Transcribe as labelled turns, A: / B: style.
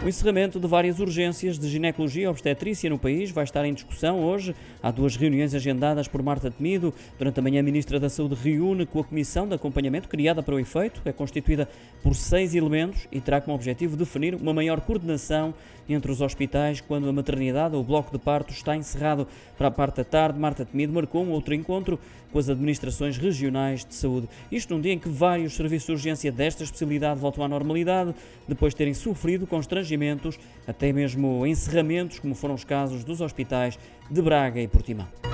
A: O encerramento de várias urgências de ginecologia e obstetrícia no país vai estar em discussão hoje. Há duas reuniões agendadas por Marta Temido. Durante a manhã, a Ministra da Saúde reúne com a Comissão de Acompanhamento criada para o efeito. É constituída por seis elementos e terá como objetivo definir uma maior coordenação entre os hospitais quando a maternidade ou o bloco de parto está encerrado. Para a parte da tarde, Marta Temido marcou um outro encontro com as administrações regionais de saúde. Isto num dia em que vários serviços de urgência desta especialidade voltam à normalidade, depois de terem sofrido constrangimentos, até mesmo encerramentos, como foram os casos dos hospitais de Braga e Portimão.